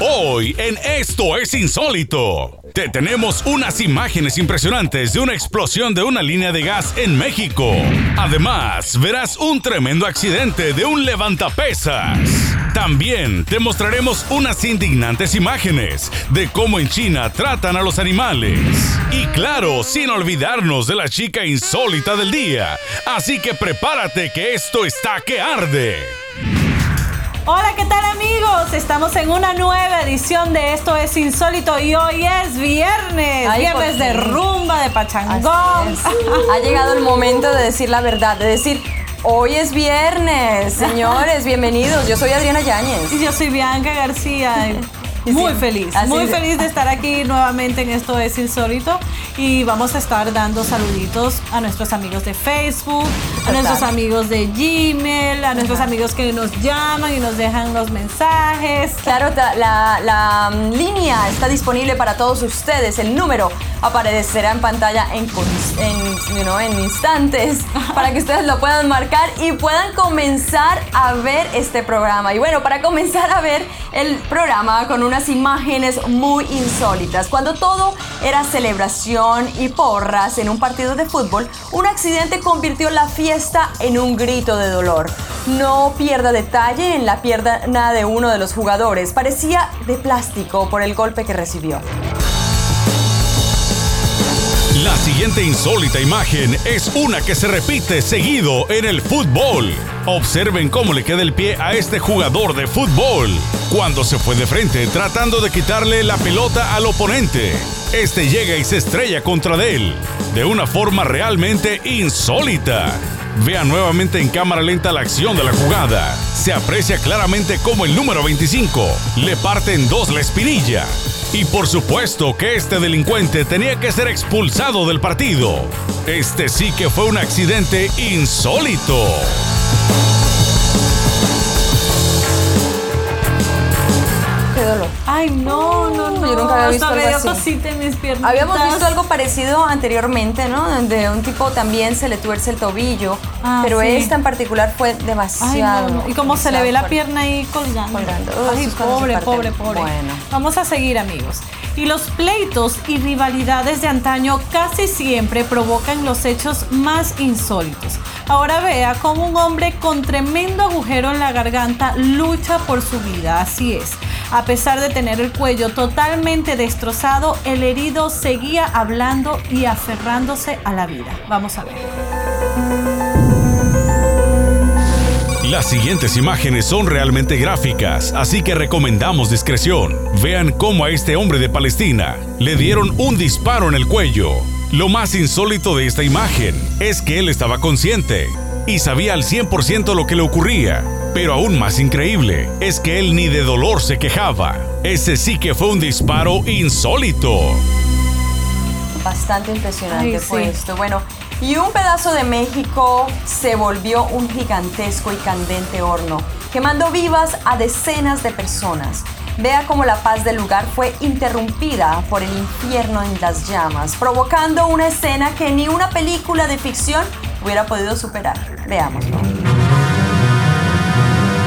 Hoy en Esto es Insólito. Te tenemos unas imágenes impresionantes de una explosión de una línea de gas en México. Además, verás un tremendo accidente de un levantapesas. También te mostraremos unas indignantes imágenes de cómo en China tratan a los animales. Y claro, sin olvidarnos de la chica insólita del día. Así que prepárate que esto está que arde. Hola, ¿qué tal amigos? Estamos en una nueva edición de Esto es Insólito y hoy es viernes, Ay, viernes de rumba, de pachangón. Ha llegado el momento de decir la verdad, de decir, hoy es viernes, señores, bienvenidos. Yo soy Adriana Yáñez. Y yo soy Bianca García. Muy sí, feliz, así muy es. feliz de estar aquí nuevamente en Esto es Insólito y vamos a estar dando saluditos a nuestros amigos de Facebook, a nuestros amigos de Gmail, a nuestros amigos que nos llaman y nos dejan los mensajes. Claro, la, la, mm, línea está disponible para todos ustedes. El número aparecerá en pantalla en, you know, en instantes para que ustedes lo puedan marcar y puedan comenzar a ver este programa. Y bueno, para comenzar a ver el programa con unas imágenes muy insólitas. Cuando todo era celebración y porras en un partido de fútbol, un accidente convirtió la fiesta en un grito de dolor. No pierda detalle en la pierna de uno de los jugadores. Parecía de plástico por el golpe que recibió. La siguiente insólita imagen es una que se repite seguido en el fútbol. Observen cómo le queda el pie a este jugador de fútbol cuando se fue de frente tratando de quitarle la pelota al oponente. Este llega y se estrella contra él de una forma realmente insólita. Vean nuevamente en cámara lenta la acción de la jugada. Se aprecia claramente cómo el número 25 le parte en dos la espinilla. Y por supuesto que este delincuente tenía que ser expulsado del partido. Este sí que fue un accidente insólito. Qué dolor. Ay, no, no, no. Yo nunca había visto me algo dio así. cosita en mis piernas. Habíamos visto algo parecido anteriormente, ¿no? Donde un tipo también se le tuerce el tobillo, Ah, pero sí. esta en particular fue Ay, demasiado. no, no. Y como se le ve la pierna ahí colgando. Colgando. Ay, pobre, pobre, pobre. Bueno. Vamos a seguir, amigos. Y los pleitos y rivalidades de antaño casi siempre provocan los hechos más insólitos. Ahora vea cómo un hombre con tremendo agujero en la garganta lucha por su vida. Así es. A pesar de tener el cuello totalmente destrozado, el herido seguía hablando y aferrándose a la vida. Vamos a ver. Las siguientes imágenes son realmente gráficas, así que recomendamos discreción. Vean cómo a este hombre de Palestina le dieron un disparo en el cuello. Lo más insólito de esta imagen es que él estaba consciente y sabía al 100% lo que le ocurría. Pero aún más increíble es que él ni de dolor se quejaba. Ese sí que fue un disparo insólito. Bastante impresionante Ay, fue sí. esto. Bueno, y un pedazo de México se volvió un gigantesco y candente horno, quemando vivas a decenas de personas. Vea cómo la paz del lugar fue interrumpida por el infierno en las llamas, provocando una escena que ni una película de ficción hubiera podido superar. Veámoslo.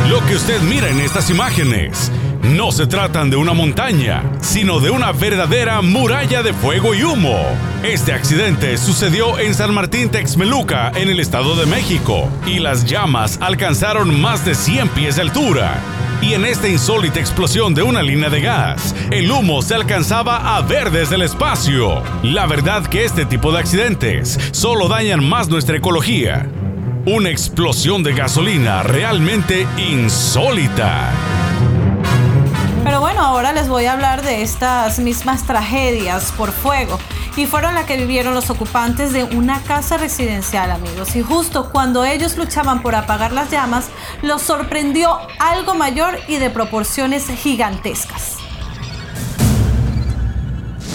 Lo que usted mira en estas imágenes no se tratan de una montaña, sino de una verdadera muralla de fuego y humo. Este accidente sucedió en San Martín Texmeluca, en el Estado de México, y las llamas alcanzaron más de 100 pies de altura. Y en esta insólita explosión de una línea de gas, el humo se alcanzaba a ver desde el espacio. La verdad que este tipo de accidentes solo dañan más nuestra ecología. Una explosión de gasolina realmente insólita. Bueno, ahora les voy a hablar de estas mismas tragedias por fuego. Y fueron las que vivieron los ocupantes de una casa residencial, amigos. Y justo cuando ellos luchaban por apagar las llamas, los sorprendió algo mayor y de proporciones gigantescas.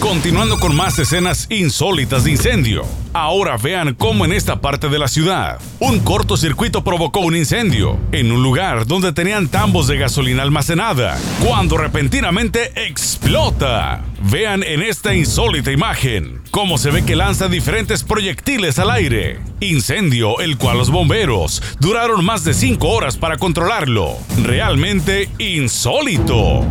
Continuando con más escenas insólitas de incendio. Ahora vean cómo en esta parte de la ciudad, un cortocircuito provocó un incendio en un lugar donde tenían tambos de gasolina almacenada, cuando repentinamente explota. Vean en esta insólita imagen cómo se ve que lanza diferentes proyectiles al aire. Incendio el cual los bomberos duraron más de 5 horas para controlarlo. Realmente insólito.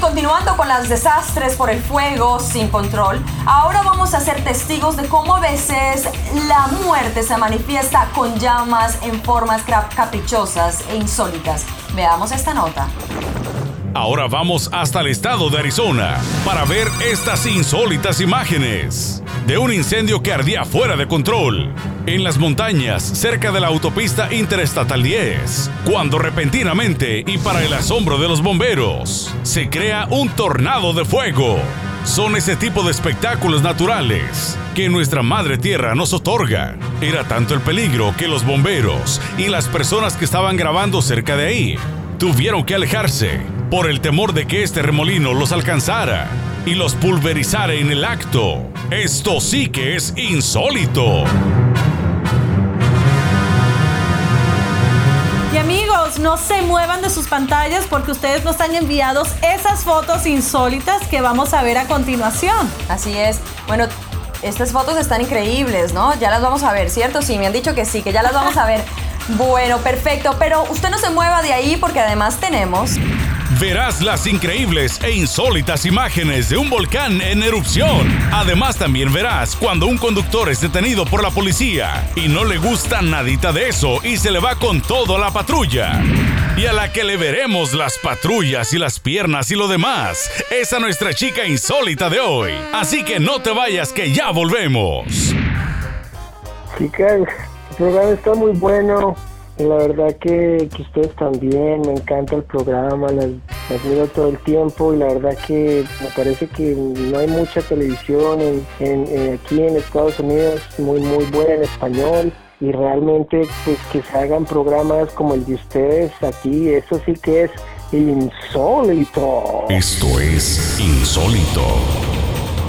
Continuando con los desastres por el fuego sin control, ahora vamos a ser testigos de cómo a veces la muerte se manifiesta con llamas en formas caprichosas e insólitas. Veamos esta nota. Ahora vamos hasta el estado de Arizona para ver estas insólitas imágenes de un incendio que ardía fuera de control en las montañas cerca de la autopista Interestatal 10, cuando repentinamente y para el asombro de los bomberos se crea un tornado de fuego. Son ese tipo de espectáculos naturales que nuestra Madre Tierra nos otorga. Era tanto el peligro que los bomberos y las personas que estaban grabando cerca de ahí tuvieron que alejarse por el temor de que este remolino los alcanzara y los pulverizara en el acto. Esto sí que es insólito. Y amigos, no se muevan de sus pantallas porque ustedes nos han enviado esas fotos insólitas que vamos a ver a continuación. Así es. Bueno, estas fotos están increíbles, ¿no? Ya las vamos a ver, ¿cierto? Sí, me han dicho que sí, que ya las vamos a ver. Bueno, perfecto, pero usted no se mueva de ahí porque además tenemos verás las increíbles e insólitas imágenes de un volcán en erupción. Además también verás cuando un conductor es detenido por la policía y no le gusta nadita de eso y se le va con todo a la patrulla. Y a la que le veremos las patrullas y las piernas y lo demás es a nuestra chica insólita de hoy. Así que no te vayas que ya volvemos. Chicas, el está muy bueno. La verdad que, ustedes también, me encanta el programa, las, miro todo el tiempo y la verdad que me parece que no hay mucha televisión en, aquí en Estados Unidos muy muy buena en español y realmente pues que se hagan programas como el de ustedes aquí, eso sí que es insólito. Esto es insólito.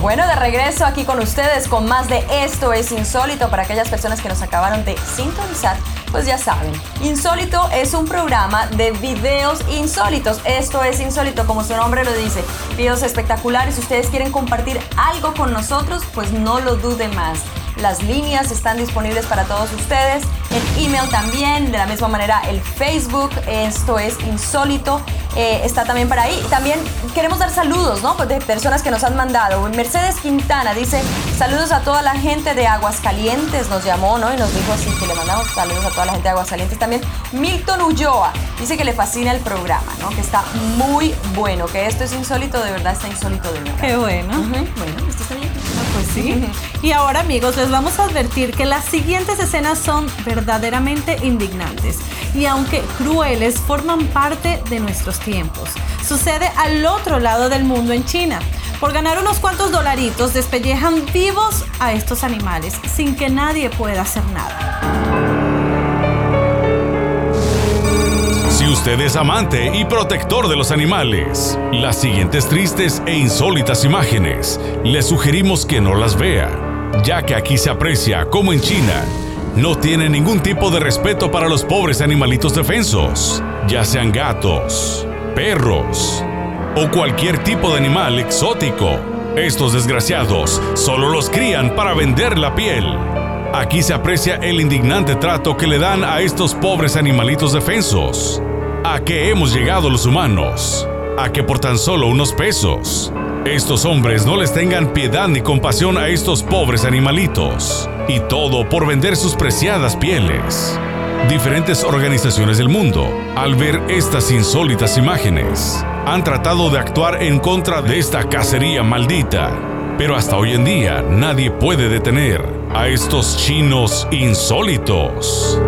Bueno, de regreso aquí con ustedes con más de Esto es Insólito para aquellas personas que nos acabaron de sintonizar pues ya saben, Insólito es un programa de videos insólitos. Esto es insólito, como su nombre lo dice. Videos espectaculares. Si ustedes quieren compartir algo con nosotros, pues no lo duden más. Las líneas están disponibles para todos ustedes. El email también, de la misma manera el Facebook, esto es insólito, eh, está también para ahí. También queremos dar saludos, ¿no? Pues de personas que nos han mandado. Mercedes Quintana dice, saludos a toda la gente de Aguascalientes, nos llamó, ¿no? Y nos dijo así que le mandamos saludos a toda la gente de Aguascalientes. También Milton Ulloa dice que le fascina el programa, ¿no? Que está muy bueno, que esto es insólito, de verdad está insólito de verdad. Qué bueno. Bueno, esto está bien. Pues sí. Y ahora amigos, les vamos a advertir que las siguientes escenas son verdaderamente indignantes y aunque crueles forman parte de nuestros tiempos. Sucede al otro lado del mundo en China. Por ganar unos cuantos dolaritos despellejan vivos a estos animales sin que nadie pueda hacer nada. Usted es amante y protector de los animales, las siguientes tristes e insólitas imágenes le sugerimos que no las vea, ya que aquí se aprecia como en China no tiene ningún tipo de respeto para los pobres animalitos defensos, ya sean gatos, perros o cualquier tipo de animal exótico. Estos desgraciados solo los crían para vender la piel. Aquí se aprecia el indignante trato que le dan a estos pobres animalitos defensos a qué hemos llegado los humanos, a que por tan solo unos pesos, estos hombres no les tengan piedad ni compasión a estos pobres animalitos, y todo por vender sus preciadas pieles. Diferentes organizaciones del mundo, al ver estas insólitas imágenes, han tratado de actuar en contra de esta cacería maldita, pero hasta hoy en día nadie puede detener a estos chinos insólitos.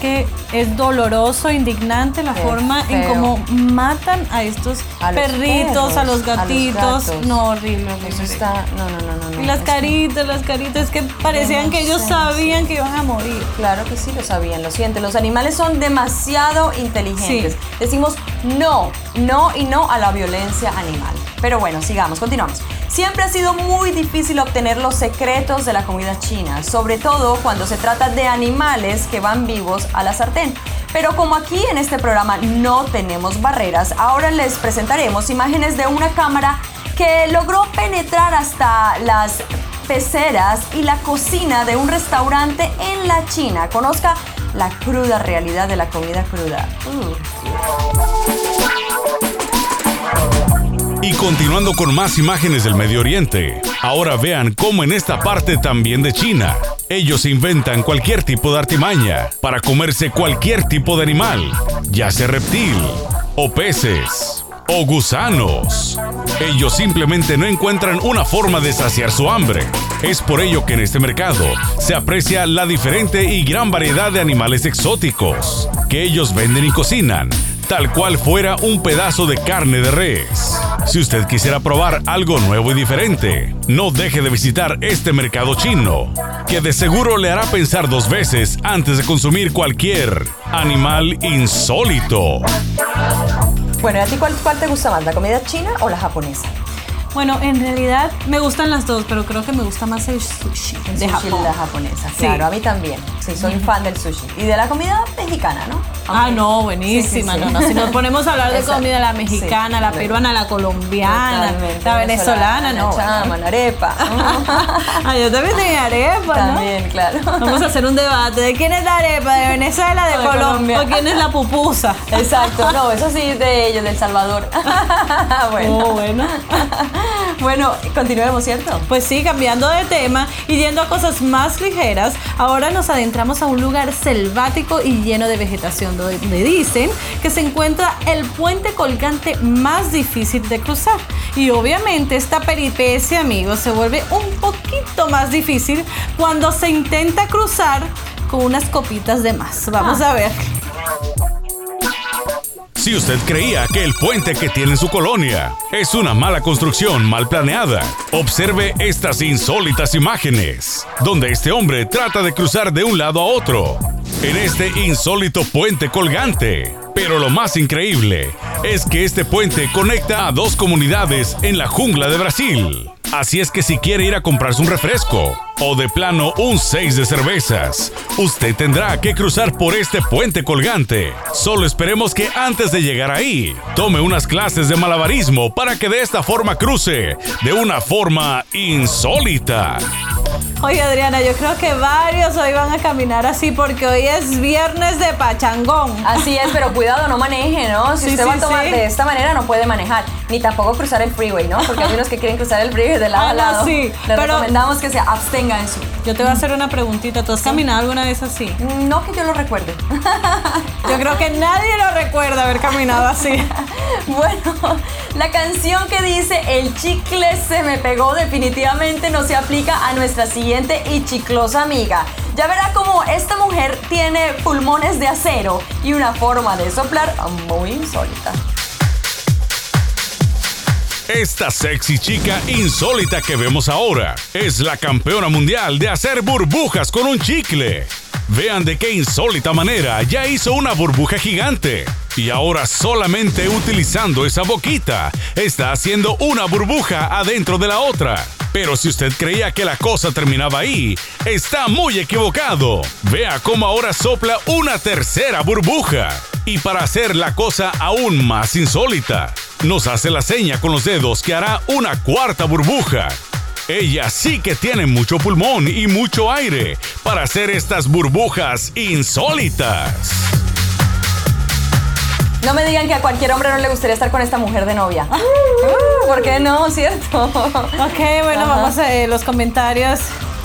Que es doloroso, indignante la forma en cómo matan a estos perritos, a los gatitos. no, horrible, Eso está, no, no, no, no. Y las caritas, las caritas que parecían que ellos sabían que iban a morir. Claro que sí lo sabían, lo sienten. Los animales son demasiado inteligentes. Decimos no, no y no a la violencia animal. Pero bueno, sigamos, continuamos. Siempre ha sido muy difícil obtener los secretos de la comida china, sobre todo cuando se trata de animales que van vivos a la sartén. Pero como aquí en este programa no tenemos barreras, ahora les presentaremos imágenes de una cámara que logró penetrar hasta las peceras y la cocina de un restaurante en la China. Conozca la cruda realidad de la comida cruda. Y continuando con más imágenes del Medio Oriente, ahora vean cómo en esta parte también de China, ellos inventan cualquier tipo de artimaña para comerse cualquier tipo de animal, ya sea reptil o peces o gusanos. Ellos simplemente no encuentran una forma de saciar su hambre. Es por ello que en este mercado se aprecia la diferente y gran variedad de animales exóticos que ellos venden y cocinan, tal cual fuera un pedazo de carne de res. Si usted quisiera probar algo nuevo y diferente, no deje de visitar este mercado chino, que de seguro le hará pensar dos veces antes de consumir cualquier animal insólito. Bueno, ¿y a ti cuál, cuál te gusta más, la comida china o la japonesa? Bueno, en realidad me gustan las dos, pero creo que me gusta más el sushi El de sushi Japón. la japonesa, Sí. claro, a mí también. Sí, soy fan del sushi. Y de la comida mexicana, ¿no? Ah, no, buenísima. Sí, sí, sí. No, no, si nos ponemos a hablar de Exacto. comida, la mexicana, la peruana, la colombiana, Totalmente, la venezolana, no. La chama, la arepa. Ah, yo también tengo arepa, ¿no? También, claro. Vamos a hacer un debate de quién es la arepa, de Venezuela, de De Colombia, Colombia. o quién es la pupusa. Exacto, no, eso sí es de ellos, del Salvador. bueno. Oh, bueno. Bueno, continuemos, ¿cierto? Pues sí, cambiando de tema y yendo a cosas más ligeras, ahora nos adentramos a un lugar selvático y lleno de vegetación, donde dicen que se encuentra el puente colgante más difícil de cruzar. Y obviamente esta peripecia, amigos, se vuelve un poquito más difícil cuando se intenta cruzar con unas copitas de más. Vamos a ver. Si usted creía que el puente que tiene en su colonia es una mala construcción mal planeada, observe estas insólitas imágenes, donde este hombre trata de cruzar de un lado a otro, en este insólito puente colgante. Pero lo más increíble es que este puente conecta a dos comunidades en la jungla de Brasil. Así es que si quiere ir a comprarse un refresco o de plano un 6 de cervezas, usted tendrá que cruzar por este puente colgante. Solo esperemos que antes de llegar ahí, tome unas clases de malabarismo para que de esta forma cruce de una forma insólita. Oye Adriana, yo creo que varios hoy van a caminar así porque hoy es viernes de pachangón. Así es, pero cuidado, no maneje, ¿no? Si Sí, usted sí, va a tomar sí. de esta manera, no puede manejar. Ni tampoco cruzar el freeway, ¿no? Porque hay unos que quieren cruzar el freeway de lado Ah, a no, lado. sí, Les pero- recomendamos que se abstenga en su. Yo te voy a hacer una preguntita. ¿Tú has caminado alguna vez así? No que yo lo recuerde. Yo creo que nadie lo recuerda haber caminado así. Bueno, la canción que dice El chicle se me pegó definitivamente no se aplica a nuestra siguiente y chiclosa amiga. Ya verá cómo esta mujer tiene pulmones de acero y una forma de soplar muy insólita. Esta sexy chica insólita que vemos ahora es la campeona mundial de hacer burbujas con un chicle. Vean de qué insólita manera ya hizo una burbuja gigante. Y ahora solamente utilizando esa boquita está haciendo una burbuja adentro de la otra. Pero si usted creía que la cosa terminaba ahí, está muy equivocado. Vea cómo ahora sopla una tercera burbuja. Y para hacer la cosa aún más insólita, nos hace la seña con los dedos que hará una cuarta burbuja. Ella sí que tiene mucho pulmón y mucho aire para hacer estas burbujas insólitas. No me digan que a cualquier hombre no le gustaría estar con esta mujer de novia. ¿Por qué no? ¿Cierto? Ok, bueno, Ajá. vamos a eh, los comentarios.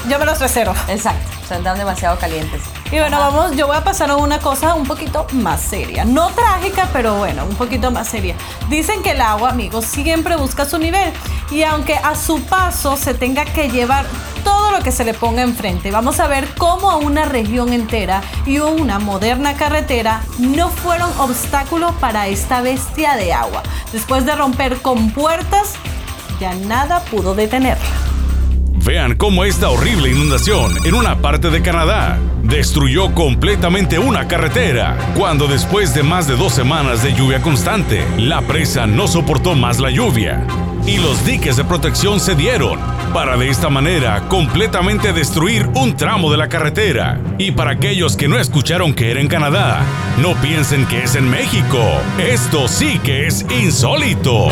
Yo me los reservo. Exacto, se andan demasiado calientes. Y bueno, vamos, yo voy a pasar a una cosa un poquito más seria. No trágica, pero bueno, un poquito más seria. Dicen que el agua, amigos, siempre busca su nivel. Y aunque a su paso se tenga que llevar todo lo que se le ponga enfrente, vamos a ver cómo una región entera y una moderna carretera no fueron obstáculo para esta bestia de agua. Después de romper con puertas, ya nada pudo detenerla. Vean cómo esta horrible inundación en una parte de Canadá destruyó completamente una carretera, cuando después de más de dos semanas de lluvia constante, la presa no soportó más la lluvia y los diques de protección cedieron, para de esta manera completamente destruir un tramo de la carretera. Y para aquellos que no escucharon que era en Canadá, no piensen que es en México, esto sí que es insólito.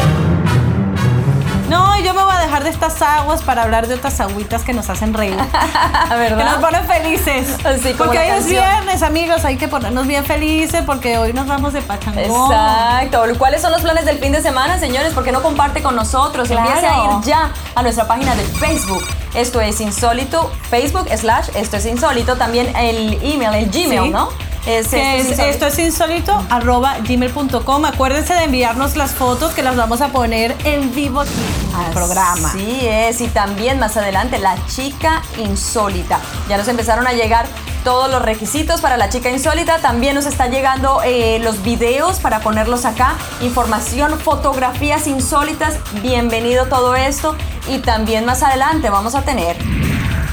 No, yo me voy a dejar de estas aguas para hablar de otras agüitas que nos hacen reír. ¿Verdad? Que nos ponen felices. Sí, como porque hoy es viernes, amigos, hay que ponernos bien felices porque hoy nos vamos de pachangón. Exacto. ¿Cuáles son los planes del fin de semana, señores? ¿Por qué no comparte con nosotros? Claro. Empiece a ir ya a nuestra página de Facebook. Esto es insólito, Facebook slash esto es insólito. También el email, el Gmail, Sí. ¿no? Es, Que es- Insólito. esto es insólito arroba gmail.com. Acuérdense de enviarnos las fotos que las vamos a poner en vivo aquí en el programa. Así es, y también más adelante la chica insólita. Ya nos empezaron a llegar todos los requisitos para la chica insólita. También nos están llegando eh, los videos para ponerlos acá. Información, fotografías insólitas. Bienvenido todo esto. Y también más adelante vamos a tener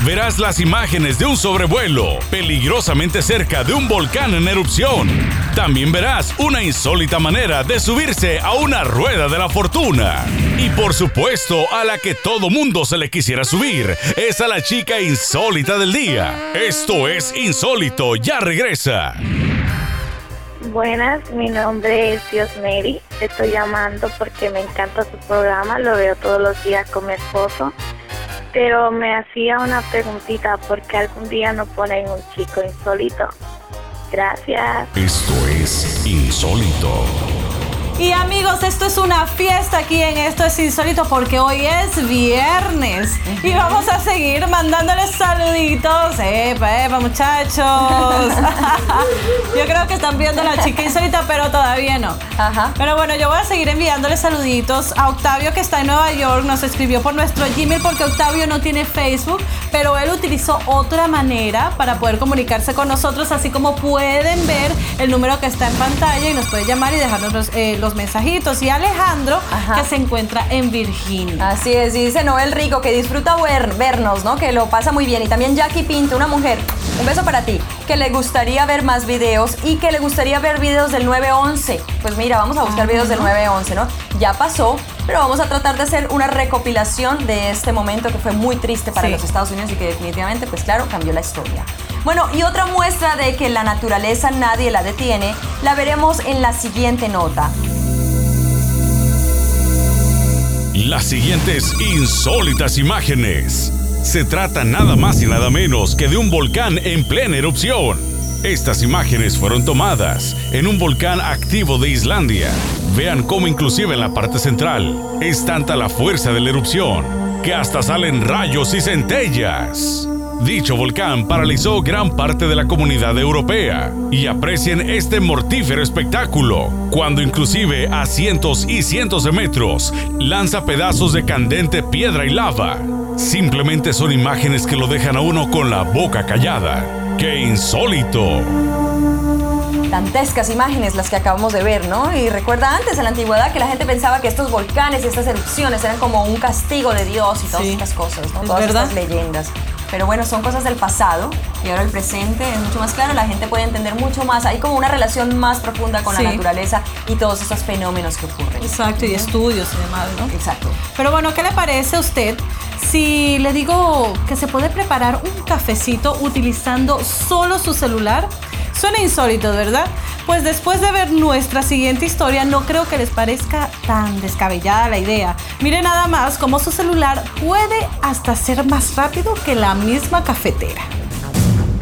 Verás las imágenes de un sobrevuelo peligrosamente cerca de un volcán en erupción. También verás una insólita manera de subirse a una rueda de la fortuna. Y por supuesto, a la que todo mundo se le quisiera subir, es a la chica insólita del día. Esto es Insólito, ya regresa. Buenas, mi nombre es Dios Mary. Estoy llamando porque me encanta su programa, lo veo todos los días con mi esposo. Pero me hacía una preguntita, ¿por qué algún día no ponen un chico insólito? Gracias. Esto es Insólito. Y amigos, esto es una fiesta aquí en Esto es Insólito porque hoy es viernes y vamos a seguir mandándoles saluditos. Epa, epa, muchachos. yo creo que están viendo a la chica insólita, pero todavía no. Ajá. Pero bueno, yo voy a seguir enviándoles saluditos a Octavio que está en Nueva York. Nos escribió por nuestro Gmail porque Octavio no tiene Facebook, pero él utilizó otra manera para poder comunicarse con nosotros, así como pueden ver el número que está en pantalla y nos puede llamar y dejarnos los, eh, los mensajitos. Y Alejandro, Ajá. que se encuentra en Virginia. Así es, y dice Noel Rico que disfruta ver- vernos, ¿no? Que lo pasa muy bien. Y también Jackie Pinto, una mujer, un beso para ti, que le gustaría ver más videos y que le gustaría ver videos del 911. Pues mira, vamos a buscar videos del 911, ¿no? Ya pasó, pero vamos a tratar de hacer una recopilación de este momento que fue muy triste para Sí. los Estados Unidos y que definitivamente, pues claro, cambió la historia. Bueno, y otra muestra de que la naturaleza nadie la detiene, la veremos en la siguiente nota. Las siguientes insólitas imágenes. Se trata nada más y nada menos que de un volcán en plena erupción. Estas imágenes fueron tomadas en un volcán activo de Islandia. Vean cómo inclusive en la parte central es tanta la fuerza de la erupción que hasta salen rayos y centellas. Dicho volcán paralizó gran parte de la comunidad europea y aprecien este mortífero espectáculo, cuando inclusive a cientos y cientos de metros lanza pedazos de candente piedra y lava. Simplemente son imágenes que lo dejan a uno con la boca callada. ¡Qué insólito! dantescas imágenes las que acabamos de ver, ¿no? Y recuerda antes, en la antigüedad, que la gente pensaba que estos volcanes y estas erupciones eran como un castigo de Dios y todas Sí. estas cosas, ¿no? Todas verdad. estas leyendas. Pero bueno, son cosas del pasado y ahora el presente es mucho más claro, la gente puede entender mucho más, hay como una relación más profunda con Sí. la naturaleza y todos estos fenómenos que ocurren. Exacto, y estudios y demás, ¿no? Exacto. Pero bueno, ¿qué le parece a usted si le digo que se puede preparar un cafecito utilizando solo su celular? Suena insólito, ¿verdad? Pues después de ver nuestra siguiente historia, no creo que les parezca tan descabellada la idea. Mire nada más cómo su celular puede hasta ser más rápido que la misma cafetera.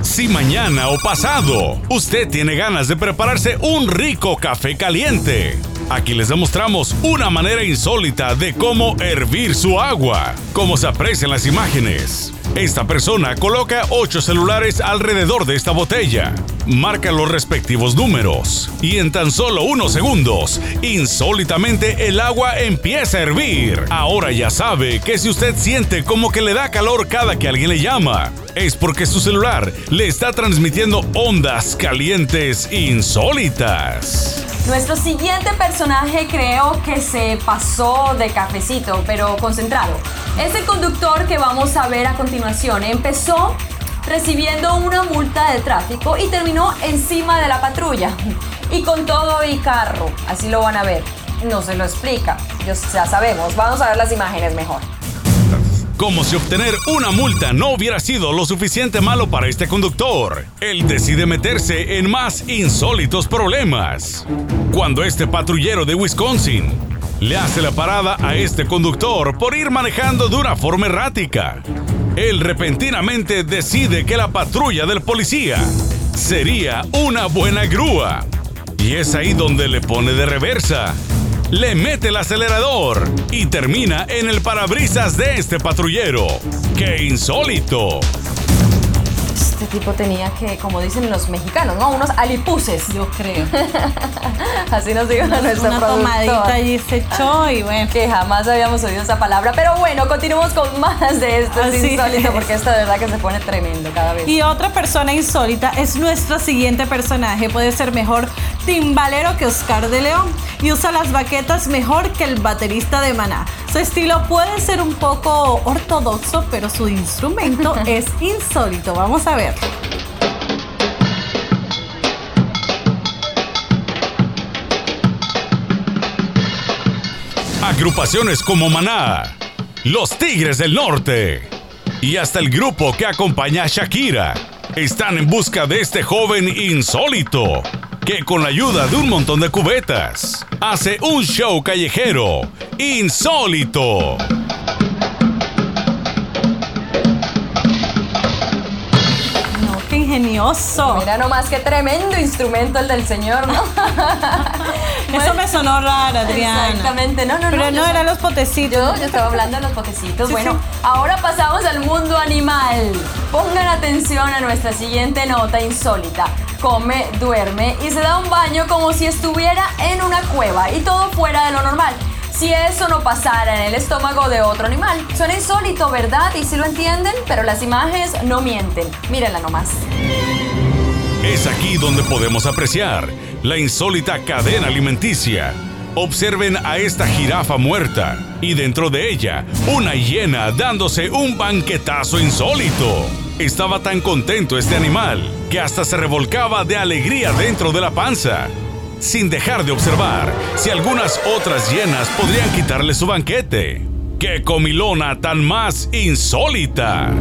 Si mañana o pasado usted tiene ganas de prepararse un rico café caliente, aquí les demostramos una manera insólita de cómo hervir su agua, como se aprecia en las imágenes. Esta persona coloca ocho celulares alrededor de esta botella, marca los respectivos números y en tan solo unos segundos, insólitamente el agua empieza a hervir. Ahora ya sabe que si usted siente como que le da calor cada que alguien le llama, es porque su celular le está transmitiendo ondas calientes insólitas. Nuestro siguiente personaje creo que se pasó de cafecito, pero concentrado. Es el conductor que vamos a ver a continuación. Empezó recibiendo una multa de tráfico y terminó encima de la patrulla. Y con todo y carro, así lo van a ver. No se lo explica, ya sabemos. Vamos a ver las imágenes mejor. Como si obtener una multa no hubiera sido lo suficiente malo para este conductor, él decide meterse en más insólitos problemas. Cuando este patrullero de Wisconsin le hace la parada a este conductor por ir manejando de una forma errática. Él repentinamente decide que la patrulla del policía sería una buena grúa. Y es ahí donde le pone de reversa, le mete el acelerador y termina en el parabrisas de este patrullero. ¡Qué insólito! Este tipo tenía que, como dicen los mexicanos, ¿no? Unos alipuses. Yo creo. Así nos dijo nuestro Una tomadita allí se echó y bueno. Que jamás habíamos oído esa palabra. Pero bueno, continuemos con más de esto. Es Así insólito es. porque esto de verdad que se pone tremendo cada vez. Y otra persona insólita es nuestro siguiente personaje. Puede ser mejor timbalero que Oscar de León y usa las baquetas mejor que el baterista de Maná. Su estilo puede ser un poco ortodoxo, pero su instrumento es insólito. Vamos a ver. Agrupaciones como Maná, Los Tigres del Norte y hasta el grupo que acompaña a Shakira están en busca de este joven insólito que con la ayuda de un montón de cubetas hace un show callejero insólito. No, qué ingenioso. Mira nomás qué tremendo instrumento el del señor, ¿no? Eso me sonó raro, Adriana. Exactamente, no, no, Pero no. no yo- eran los potecitos. Yo, yo estaba hablando de los potecitos. Sí, bueno, sí. ahora pasamos al mundo animal. Pongan atención a nuestra siguiente nota insólita. Come, duerme y se da un baño como si estuviera en una cueva y todo fuera de lo normal. Si eso no pasara en el estómago de otro animal. Suena insólito, ¿verdad? Y si lo entienden, pero las imágenes no mienten. Mírenla nomás. Es aquí donde podemos apreciar la insólita cadena alimenticia. Observen a esta jirafa muerta y dentro de ella una hiena dándose un banquetazo insólito. Estaba tan contento este animal que hasta se revolcaba de alegría dentro de la panza, sin dejar de observar si algunas otras hienas podrían quitarle su banquete. ¡Qué comilona tan más insólita!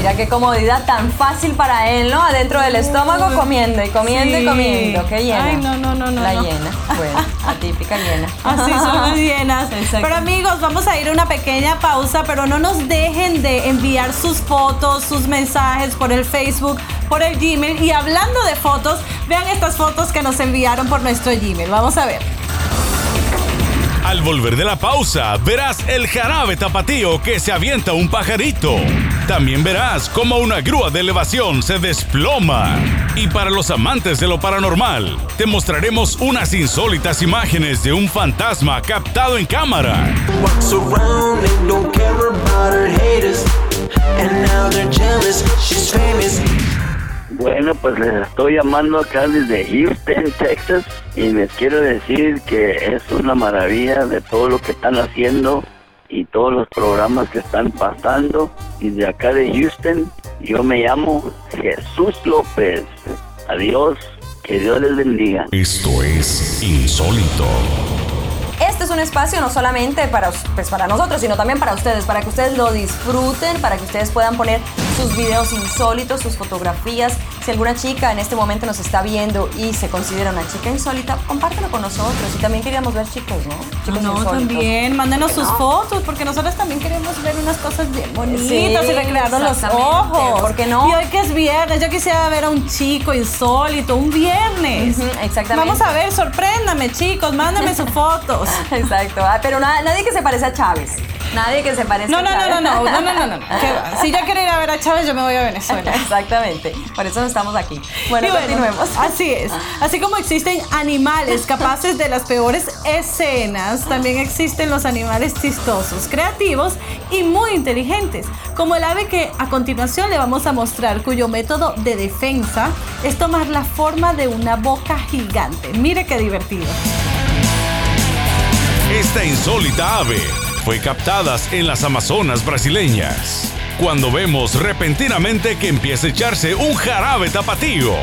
Mira qué comodidad tan fácil para él, ¿no? Adentro del estómago comiendo y comiendo y comiendo. Qué llena. Ay, no, no, no, no, La no. hiena. Bueno, la típica hiena. Así son las hienas. Exacto. Pero amigos, vamos a ir a una pequeña pausa, pero no nos dejen de enviar sus fotos, sus mensajes por el Facebook, por el Gmail. Y hablando de fotos, vean estas fotos que nos enviaron por nuestro Gmail. Vamos a ver. Al volver de la pausa, verás el jarabe tapatío que se avienta un pajarito. También verás cómo una grúa de elevación se desploma. Y para los amantes de lo paranormal, te mostraremos unas insólitas imágenes de un fantasma captado en cámara. Bueno, pues les estoy llamando acá desde Houston, Texas, y les quiero decir que es una maravilla de todo lo que están haciendo y todos los programas que están pasando. Y de acá de Houston, yo me llamo Jesús López. Adiós, que Dios les bendiga. Esto es insólito. Este es un espacio no solamente para, pues, para nosotros, sino también para ustedes, para que ustedes lo disfruten, para que ustedes puedan poner sus videos insólitos, sus fotografías. Si alguna chica en este momento nos está viendo y se considera una chica insólita, compártelo con nosotros. Y también queríamos ver chicos, ¿no? Chicos No, insólitos. también, mándenos sus No. fotos, porque nosotros también queremos ver unas cosas bien bonitas Sí, y recrearnos los ojos. ¿Por qué no? Y hoy que es viernes, yo quisiera ver a un chico insólito, un viernes. Exactamente. Vamos a ver, sorpréndame, chicos, mándenme sus fotos. Exacto. Ah, pero na- nadie que se parece a Chávez. Nadie que se parezca No, a no, no, Chávez. no, no, no, no, no, no. Si yo quiero ir a ver a Chávez, yo me voy a Venezuela. Exactamente. Por eso no estamos aquí. Bueno, bueno, continuemos. Así es. Así como existen animales capaces de las peores escenas, también existen los animales chistosos, creativos y muy inteligentes, como el ave que a continuación le vamos a mostrar, cuyo método de defensa es tomar la forma de una boca gigante. Mire qué divertido. Esta insólita ave fue captada en las Amazonas brasileñas. Cuando vemos repentinamente que empieza a echarse un jarabe tapatío.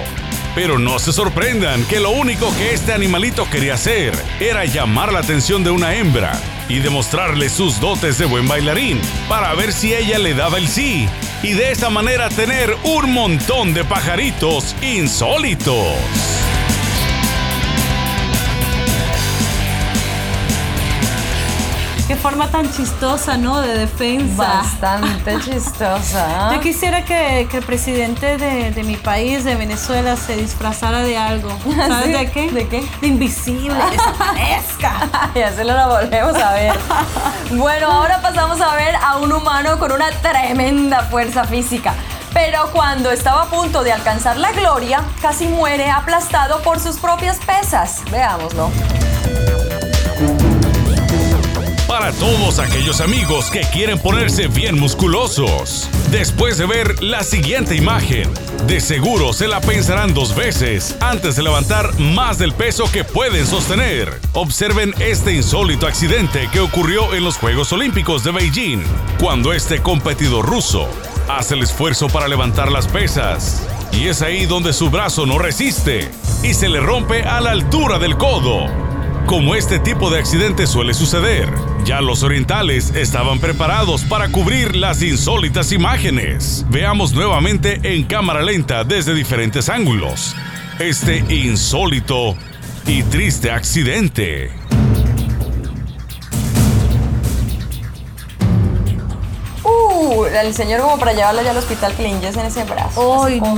Pero no se sorprendan que lo único que este animalito quería hacer era llamar la atención de una hembra y demostrarle sus dotes de buen bailarín para ver si ella le daba el sí y de esa manera tener un montón de pajaritos insólitos. Qué forma tan chistosa, ¿no? De defensa. Bastante chistosa. Yo quisiera que, que el presidente de, de mi país, de Venezuela, se disfrazara de algo. ¿Sabes ¿Sí? de qué? ¿De qué? De invisible, desaparezca. Ya se lo volvemos a ver. Bueno, ahora pasamos a ver a un humano con una tremenda fuerza física. Pero cuando estaba a punto de alcanzar la gloria, casi muere aplastado por sus propias pesas. Veámoslo. Para todos aquellos amigos que quieren ponerse bien musculosos, después de ver la siguiente imagen, de seguro se la pensarán dos veces antes de levantar más del peso que pueden sostener. Observen este insólito accidente que ocurrió en los Juegos Olímpicos de Beijing, cuando este competidor ruso hace el esfuerzo para levantar las pesas. Y es ahí donde su brazo no resiste y se le rompe a la altura del codo. Como este tipo de accidente suele suceder, ya los orientales estaban preparados para cubrir las insólitas imágenes. Veamos nuevamente en cámara lenta desde diferentes ángulos este insólito y triste accidente. Uh, el señor como para llevarlo ya al hospital que le inyecten ese brazo. Ay, no,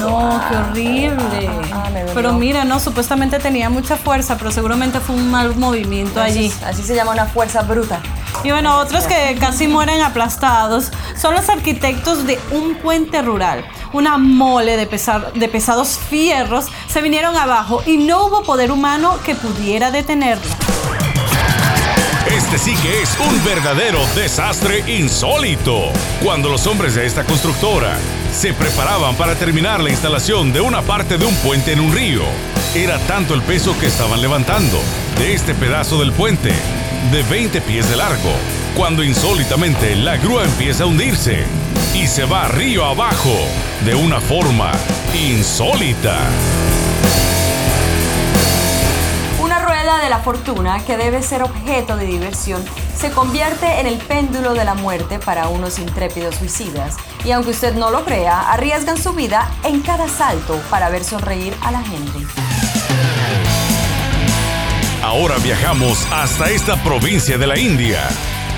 qué Ah, horrible. ah, dolió. Pero mira, no, supuestamente tenía mucha fuerza, pero seguramente fue un mal movimiento allí. Así, así se llama una fuerza bruta. Y bueno, otros que casi mueren aplastados son los arquitectos de un puente rural. Una mole de, pesar- de pesados fierros se vinieron abajo y no hubo poder humano que pudiera detenerla. Sí que es un verdadero desastre insólito. Cuando los hombres de esta constructora se preparaban para terminar la instalación de una parte de un puente en un río, era tanto el peso que estaban levantando de este pedazo del puente, de 20 pies de largo, cuando insólitamente la grúa empieza a hundirse y se va río abajo de una forma insólita. La fortuna que debe ser objeto de diversión se convierte en el péndulo de la muerte para unos intrépidos suicidas. Y aunque usted no lo crea, arriesgan su vida en cada salto para ver sonreír a la gente. Ahora viajamos hasta esta provincia de la India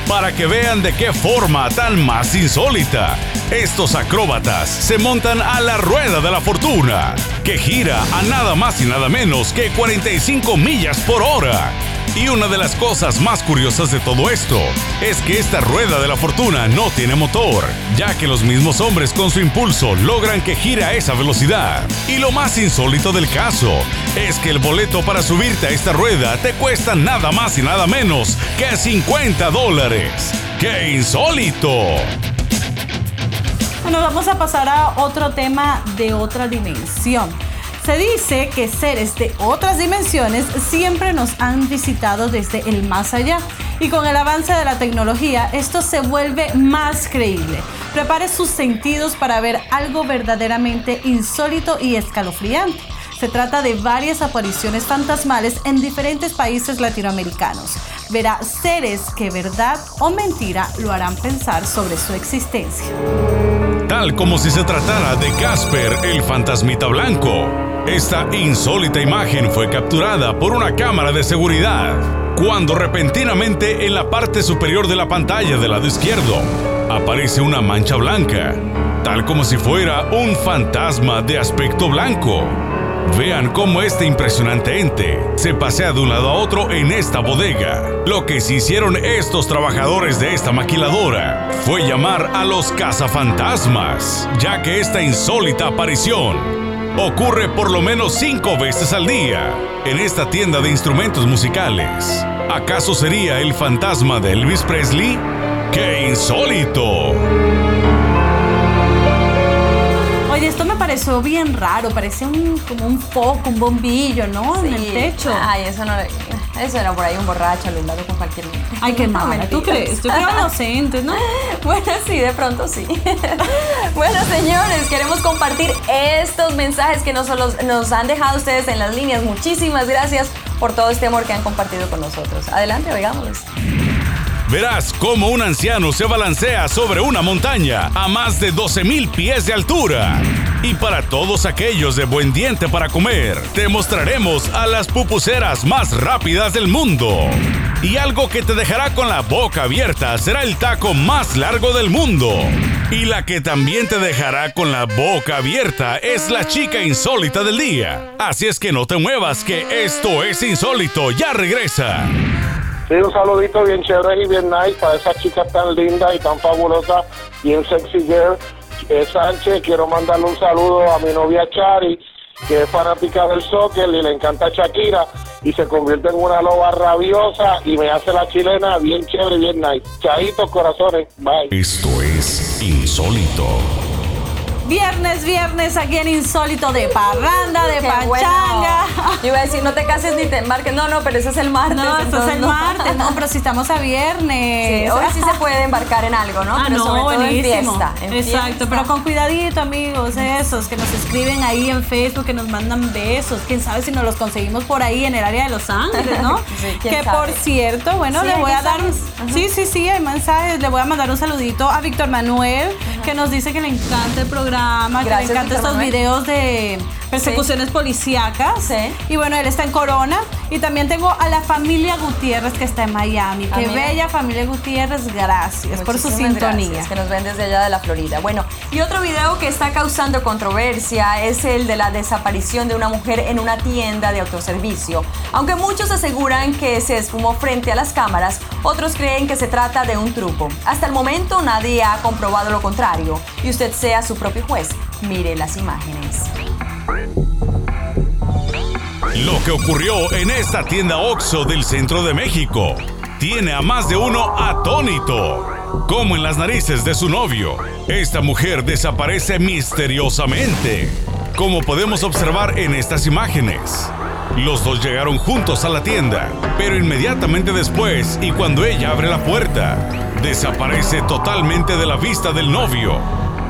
para que vean de qué forma tan más insólita estos acróbatas se montan a la rueda de la fortuna, que gira a nada más y nada menos que 45 millas por hora. Y una de las cosas más curiosas de todo esto es que esta rueda de la fortuna no tiene motor, ya que los mismos hombres con su impulso logran que gire a esa velocidad. Y lo más insólito del caso es que el boleto para subirte a esta rueda te cuesta nada más y nada menos que 50 dólares. ¡Qué insólito! Bueno, vamos a pasar a otro tema de otra dimensión. Se dice que seres de otras dimensiones siempre nos han visitado desde el más allá y con el avance de la tecnología esto se vuelve más creíble. Prepare sus sentidos para ver algo verdaderamente insólito y escalofriante. Se trata de varias apariciones fantasmales en diferentes países latinoamericanos. Verá seres que verdad o mentira lo harán pensar sobre su existencia. Tal como si se tratara de Casper, el fantasmita blanco. Esta insólita imagen fue capturada por una cámara de seguridad, cuando repentinamente en la parte superior de la pantalla del lado izquierdo aparece una mancha blanca, tal como si fuera un fantasma de aspecto blanco. Vean cómo este impresionante ente se pasea de un lado a otro en esta bodega. Lo que sí hicieron estos trabajadores de esta maquiladora fue llamar a los cazafantasmas, ya que esta insólita aparición ocurre por lo menos cinco veces al día en esta tienda de instrumentos musicales. ¿Acaso sería el fantasma de Elvis Presley? ¡Qué insólito! Pareció bien raro, parecía un, como un foco, un bombillo, ¿no? En el techo. Ay, eso no. Eso era por ahí un borracho alumbrado con cualquier. Ay, qué No, mala, ¿tú crees? Yo creo inocente, ¿no? Bueno, sí, de pronto sí. bueno, señores, queremos compartir estos mensajes que nos, los- nos han dejado ustedes en las líneas. Muchísimas gracias por todo este amor que han compartido con nosotros. Adelante, oigámoslos. Verás cómo un anciano se balancea sobre una montaña a más de 12.000 pies de altura. Y para todos aquellos de buen diente para comer, te mostraremos a las pupuseras más rápidas del mundo. Y algo que te dejará con la boca abierta será el taco más largo del mundo. Y la que también te dejará con la boca abierta es la chica insólita del día. Así es que no te muevas, que esto es insólito. Ya regresa. Sí, un saludito bien chévere y bien nice para esa chica tan linda y tan fabulosa, bien sexy girl. Eh, Sánchez, quiero mandarle un saludo a mi novia Chari, que es fanática del soccer y le encanta Shakira y se convierte en una loba rabiosa y me hace la chilena bien chévere, bien nice. Chaitos, corazones, bye. Esto es insólito. Viernes, viernes aquí en Insólito de parranda, de Qué pachanga. bueno. Yo iba a decir, no te cases ni te embarques. No, no, pero ese es el martes. No, esto es el no. martes. No, pero si estamos a viernes. Sí, hoy sí se puede embarcar en algo, ¿no? Ah, pero no, sobre todo en fiesta. en Exacto, fiesta. pero con cuidadito, amigos, esos que nos escriben ahí en Facebook, que nos mandan besos. Quién sabe si nos los conseguimos por ahí en el área de Los Ángeles, ¿no? Sí, que sabe. por cierto, bueno, Sí, le voy a dar. Ajá. Sí, sí, sí, hay mensajes. Le voy a mandar un saludito a Víctor Manuel, que nos dice que le encanta el programa, que le encantan estos videos de persecuciones policíacas. Sí. Y bueno, él está en Corona. Y también tengo a la familia Gutiérrez que está en Miami. Ah, Qué mira. bella familia Gutiérrez, gracias por su Muchísimas sintonía. gracias, que nos ven desde allá de la Florida. Bueno, y otro video que está causando controversia es el de la desaparición de una mujer en una tienda de autoservicio. Aunque muchos aseguran que se esfumó frente a las cámaras, otros creen que se trata de un truco. Hasta el momento nadie ha comprobado lo contrario y usted sea su propio juez. Mire las imágenes. Lo que ocurrió en esta tienda OXO del centro de México tiene a más de uno atónito. Como en las narices de su novio, esta mujer desaparece misteriosamente, como podemos observar en estas imágenes. Los dos llegaron juntos a la tienda, pero inmediatamente después y cuando ella abre la puerta, desaparece totalmente de la vista del novio.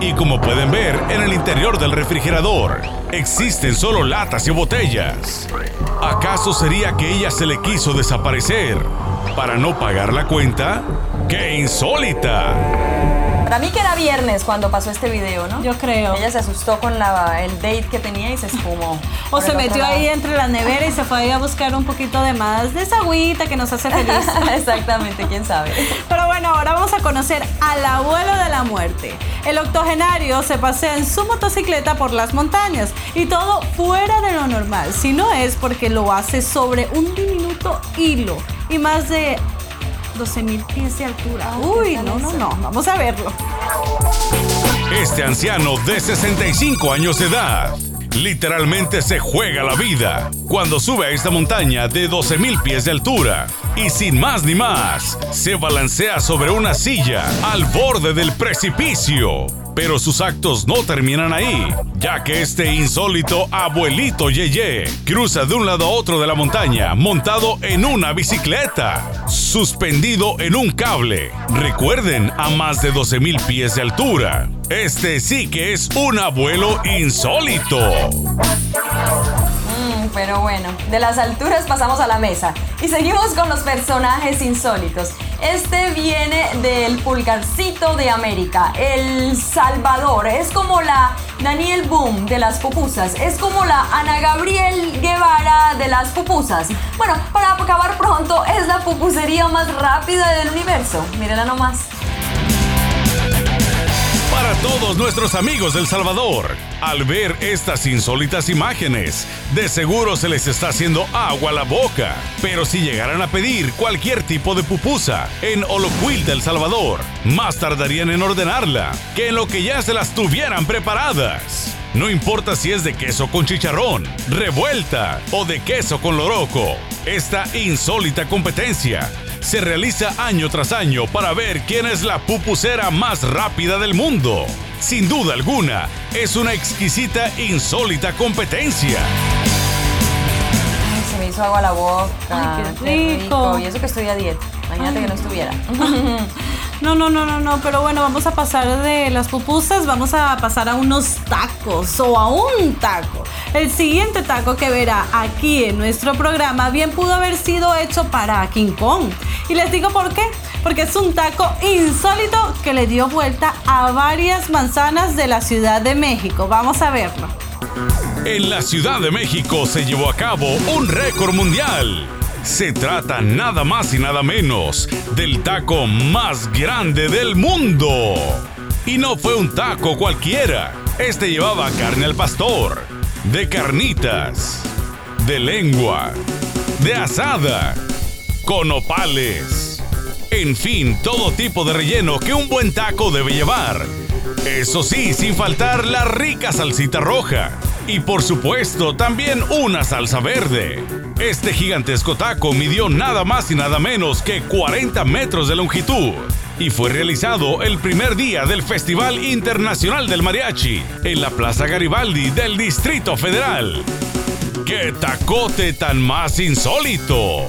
Y como pueden ver en el interior del refrigerador, existen solo latas y botellas. ¿Acaso sería que ella se le quiso desaparecer para no pagar la cuenta? ¡Qué insólita! Para mí que era viernes cuando pasó este video, ¿no? Yo creo. Ella se asustó con la- el date que tenía y se esfumó. O se metió lado. ahí entre la nevera y se fue ahí a buscar un poquito de más de esa agüita que nos hace feliz. Exactamente, quién sabe. Pero bueno, ahora vamos a conocer al abuelo de la muerte. El octogenario se pasea en su motocicleta por las montañas y todo fuera de lo normal. Si no es porque lo hace sobre un diminuto hilo y más de 12 mil pies de altura. Uy, ¿qué tal no, no, no. Vamos a verlo. Este anciano de 65 años de edad literalmente se juega la vida cuando sube a esta montaña de 12.000 pies de altura y sin más ni más se balancea sobre una silla al borde del precipicio. Pero sus actos no terminan ahí, ya que este insólito abuelito Yeye cruza de un lado a otro de la montaña montado en una bicicleta, suspendido en un cable. Recuerden, a más de 12.000 pies de altura. Este sí que es un abuelo insólito. Mm, pero bueno, de las alturas pasamos a la mesa y seguimos con los personajes insólitos. Este viene del pulgarcito de América, El Salvador. Es como la Daniel Boom de las pupusas. Es como la Ana Gabriel Guevara de las pupusas. Bueno, para acabar pronto, es la pupusería más rápida del universo. Mírenla nomás. Todos nuestros amigos del Salvador, al ver estas insólitas imágenes, de seguro se les está haciendo agua a la boca. Pero si llegaran a pedir cualquier tipo de pupusa en Oloquil del Salvador, más tardarían en ordenarla que en lo que ya se las tuvieran preparadas. No importa si es de queso con chicharrón, revuelta o de queso con loroco, esta insólita competencia se realiza año tras año para ver quién es la pupusera más rápida del mundo. Sin duda alguna, es una exquisita, insólita competencia. Ay, se me hizo agua a la boca. Ay, qué rico. Y eso que estoy a dieta. Imagínate que no estuviera. No, no, no, no, no, pero bueno, vamos a pasar de las pupusas, vamos a pasar a unos tacos o a un taco. El siguiente taco que verá aquí en nuestro programa bien pudo haber sido hecho para King Kong. Y les digo por qué. Porque es un taco insólito que le dio vuelta a varias manzanas de la Ciudad de México. Vamos a verlo. En la Ciudad de México se llevó a cabo un récord mundial. Se trata nada más y nada menos del taco más grande del mundo. Y no fue un taco cualquiera. Este llevaba carne al pastor, de carnitas, de lengua, de asada, con opales. En fin, todo tipo de relleno que un buen taco debe llevar. Eso sí, sin faltar la rica salsita roja. Y por supuesto, también una salsa verde. Este gigantesco taco midió nada más y nada menos que 40 metros de longitud y fue realizado el primer día del Festival Internacional del Mariachi en la Plaza Garibaldi del Distrito Federal. ¡Qué tacote tan más insólito!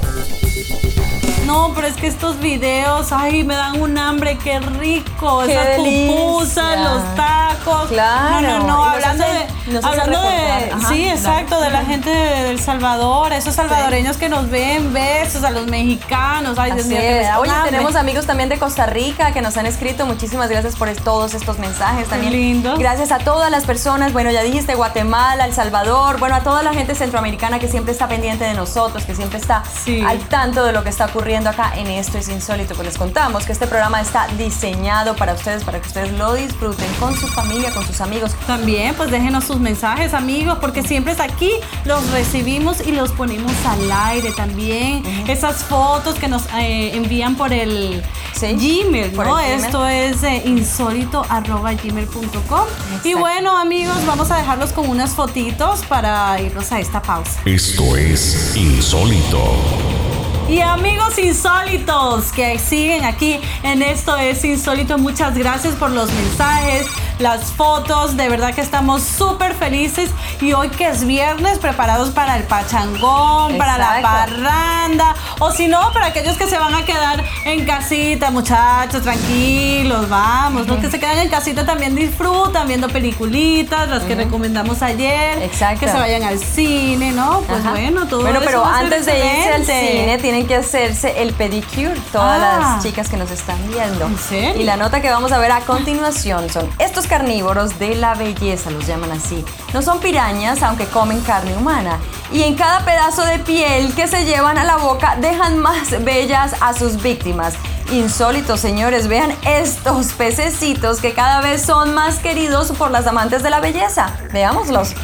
No, pero es que estos videos, ay, me dan un hambre, qué rico. Qué pupusas, los tacos. Claro. No, no, no, hablando de. Hablando de. Ajá, sí, exacto, de la gente de El Salvador, esos salvadoreños que nos ven, besos a los mexicanos. Ay, Dios mío, que Oye, hambre. tenemos amigos también de Costa Rica que nos han escrito. Muchísimas gracias por todos estos mensajes también. lindo. Gracias a todas las personas. Bueno, ya dijiste Guatemala, El Salvador. Bueno, a toda la gente centroamericana que siempre está pendiente de nosotros, que siempre está Sí. al tanto de lo que está ocurriendo acá en Esto es Insólito. Pues les contamos que este programa está diseñado para ustedes, para que ustedes lo disfruten con su familia, con sus amigos. También, pues déjenos sus mensajes, amigos, porque siempre es aquí, los recibimos y los ponemos al aire también. Esas fotos que nos eh, envían por el Sí, Gmail, por ¿no? el Gmail. Esto es eh, insólito.gmail.com. Y bueno, amigos, vamos a dejarlos con unas fotitos para irnos a esta pausa. Esto es insólito. Y amigos insólitos que siguen aquí en esto es insólito, muchas gracias por los mensajes, las fotos, de verdad que estamos súper felices y hoy que es viernes preparados para el pachangón, para la Exacto. parranda o si no, para aquellos que se van a quedar en casita, muchachos, tranquilos, vamos, los que se quedan en casita también disfrutan viendo peliculitas, las que recomendamos ayer, Exacto. que se vayan al cine, ¿no? Pues Ajá. bueno, todo Bueno, eso pero va antes de irse al cine tienen que hacerse el pedicure, todas Ah. las chicas que nos están viendo. ¿En serio? Y la nota que vamos a ver a continuación son estos carnívoros de la belleza, los llaman así. No son pirañas, aunque comen carne humana. Y en cada pedazo de piel que se llevan a la boca dejan más bellas a sus víctimas. Insólitos, señores, vean estos pececitos que cada vez son más queridos por las amantes de la belleza. Veámoslos.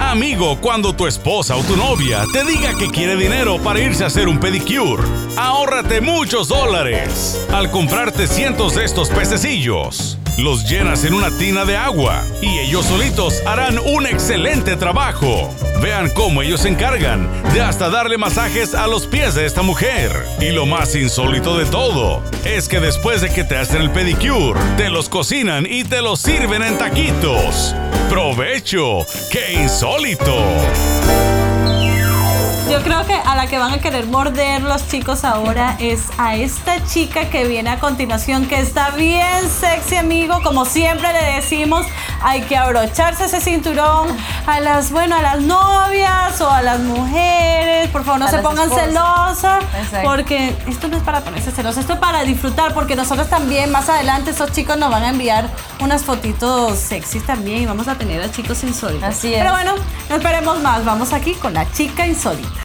Amigo, cuando tu esposa o tu novia te diga que quiere dinero para irse a hacer un pedicure, ahórrate muchos dólares al comprarte cientos de estos pececillos. Los llenas en una tina de agua y ellos solitos harán un excelente trabajo. Vean cómo ellos se encargan de hasta darle masajes a los pies de esta mujer. Y lo más insólito de todo es que después de que te hacen el pedicure, te los cocinan y te los sirven en taquitos. ¡Provecho! ¡Qué insólito! Yo creo que a la que van a querer morder los chicos ahora es a esta chica que viene a continuación, que está bien sexy, amigo. Como siempre le decimos, hay que abrocharse ese cinturón a las, bueno, a las novias o a las mujeres. Por favor, no A se pongan esposas. celosas, Exacto. porque esto no es para ponerse celosas, esto es para disfrutar, porque nosotros también más adelante esos chicos nos van a enviar unas fotitos sexy también y vamos a tener a chicos insólitos. Así es. Pero bueno, no esperemos más, vamos aquí con la chica insólita.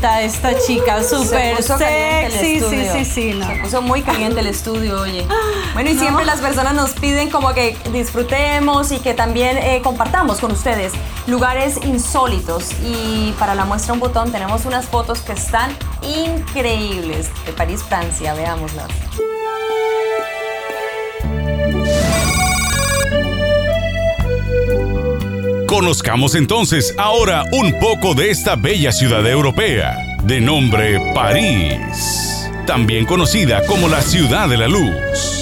Esta chica, súper el sexy. Sí, sí, sí, sí. no. Se puso muy caliente el estudio, oye. Bueno, y siempre las personas nos piden como que disfrutemos y que también eh, compartamos con ustedes lugares insólitos. Y para la muestra un botón tenemos unas fotos que están increíbles de París, Francia. Veámoslas. Conozcamos entonces ahora un poco de esta bella ciudad europea, de nombre París, también conocida como la Ciudad de la Luz.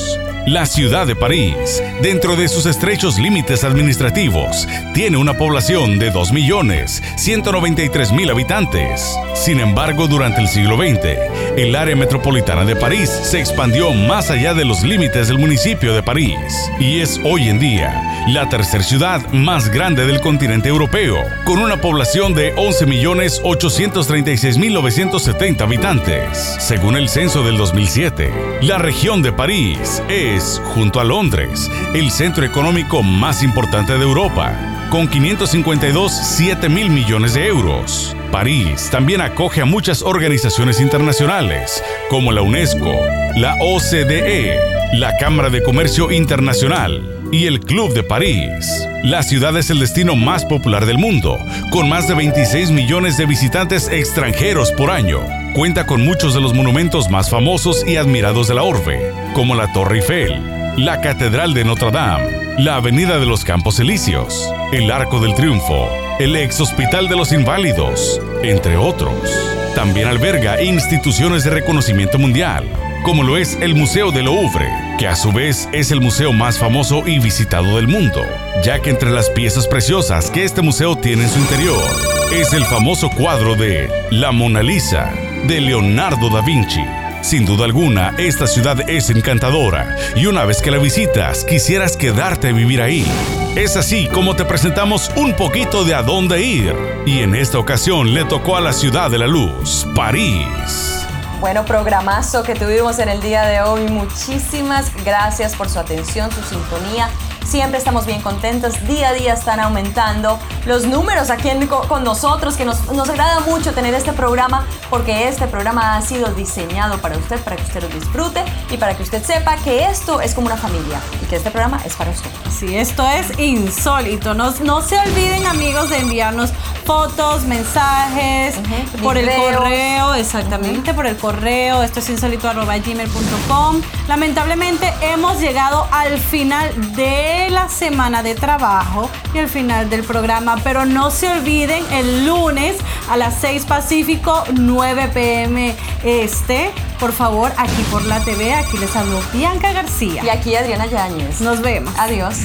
La ciudad de París, dentro de sus estrechos límites administrativos, tiene una población de 2.193.000 habitantes. Sin embargo, durante el siglo XX, el área metropolitana de París se expandió más allá de los límites del municipio de París y es hoy en día la tercera ciudad más grande del continente europeo, con una población de 11.836.970 habitantes. Según el censo del 2007, la región de París es, junto a Londres, el centro económico más importante de Europa, con 552,7 mil millones de euros. París también acoge a muchas organizaciones internacionales, como la UNESCO, la OCDE, la Cámara de Comercio Internacional y el Club de París. La ciudad es el destino más popular del mundo, con más de 26 millones de visitantes extranjeros por año. Cuenta con muchos de los monumentos más famosos y admirados de la orbe, como la Torre Eiffel, la Catedral de Notre Dame, la Avenida de los Campos Elíseos, el Arco del Triunfo, el ex Hospital de los Inválidos, entre otros. También alberga instituciones de reconocimiento mundial, como lo es el Museo de Louvre, que a su vez es el museo más famoso y visitado del mundo, ya que entre las piezas preciosas que este museo tiene en su interior es el famoso cuadro de La Mona Lisa de Leonardo da Vinci. Sin duda alguna, esta ciudad es encantadora y una vez que la visitas quisieras quedarte a vivir ahí. Es así como te presentamos un poquito de a dónde ir. Y en esta ocasión le tocó a la ciudad de la luz, París. Bueno, programazo que tuvimos en el día de hoy. Muchísimas gracias por su atención, su sintonía. Siempre estamos bien contentos, día a día están aumentando los números aquí en- co- con nosotros, que nos, nos agrada mucho tener este programa porque este programa ha sido diseñado para usted, para que usted lo disfrute y para que usted sepa que esto es como una familia y que este programa es para usted. Sí, esto es insólito. No, no se olviden, amigos, de enviarnos fotos, mensajes por el correo, exactamente, por el correo. Esto es insólito.gmail.com. Lamentablemente hemos llegado al final de la semana de trabajo y al final del pero no se olviden el lunes a las 6 Pacífico, 9 pm Este. Por favor, aquí por la TV, aquí les habló Bianca García. Y aquí Adriana Yáñez. Nos vemos. Adiós.